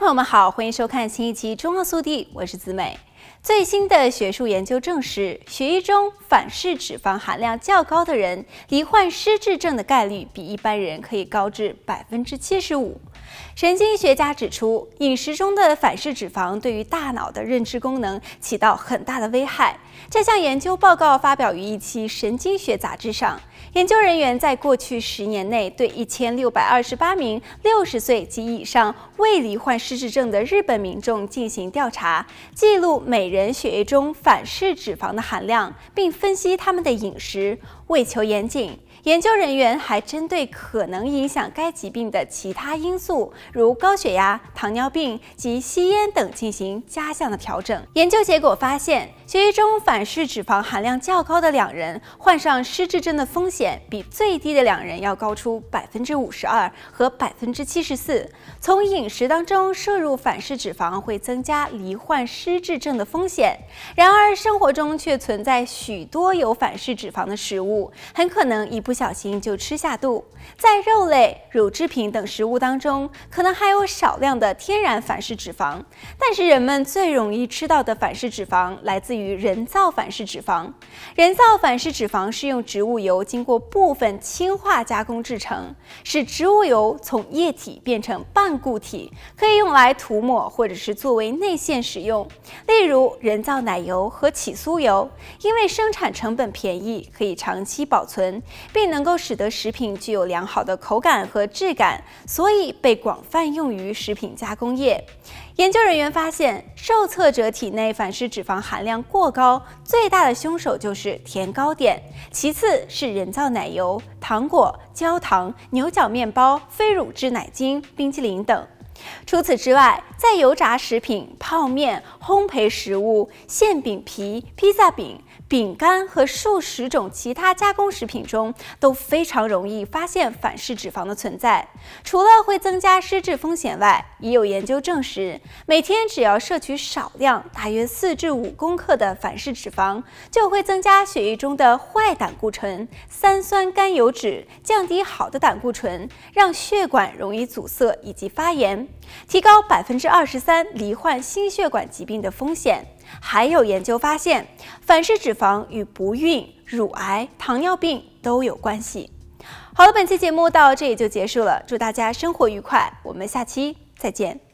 朋友们好，欢迎收看新一期《中澳速递》，我是子美。最新的学术研究证实，血液中反式脂肪含量较高的人，罹患失智症的概率比一般人可以高至百分之七十五。神经学家指出，饮食中的反式脂肪对于大脑的认知功能起到很大的危害。这项研究报告发表于一期神经学杂志上。研究人员在过去十年内对一千六百二十八名六十岁及以上未罹患失智症的日本民众进行调查，记录每人血液中反式脂肪的含量，并分析他们的饮食。为求严谨，研究人员还针对可能影响该疾病的其他因素，如高血压、糖尿病及吸烟等进行加项的调整。研究结果发现，血液中反式脂肪含量较高的两人患上失智症的风险比最低的两人要高出百分之五十二和百分之七十四。从饮食当中摄入反式脂肪会增加罹患失智症的风险，然而生活中却存在许多有反式脂肪的食物。很可能一不不小心就吃下肚。在肉类、乳制品等食物当中，可能还有少量的天然反式脂肪，但是人们最容易吃到的反式脂肪来自于人造反式脂肪。人造反式脂肪是用植物油经过部分氢化加工制成，使植物油从液体变成半固体，可以用来涂抹或者是作为内馅使用。例如人造奶油和起酥油，因为生产成本便宜，可以长期保存，并能够使得食品具有良好的口感和质感，所以被广泛用于食品加工业。研究人员发现，受测者体内反式脂肪含量过高，最大的凶手就是甜糕点，其次是人造奶油、糖果、焦糖、牛角面包、非乳制奶精、冰淇淋等。除此之外，在油炸食品、泡面、烘焙食物、馅饼皮、披萨饼、饼干和数十种其他加工食品中，都非常容易发现反式脂肪的存在。除了会增加失智风险外，也有研究证实，每天只要摄取少量，大约四至五公克的反式脂肪，就会增加血液中的坏胆固醇、三酸甘油酯，降低好的胆固醇，让血管容易阻塞以及发炎，提高百分之二十三罹患心血管疾病的风险。还有研究发现，反式脂肪肪与不孕、乳癌、糖尿病都有关系。好了，本期节目到这里就结束了，祝大家生活愉快，我们下期再见。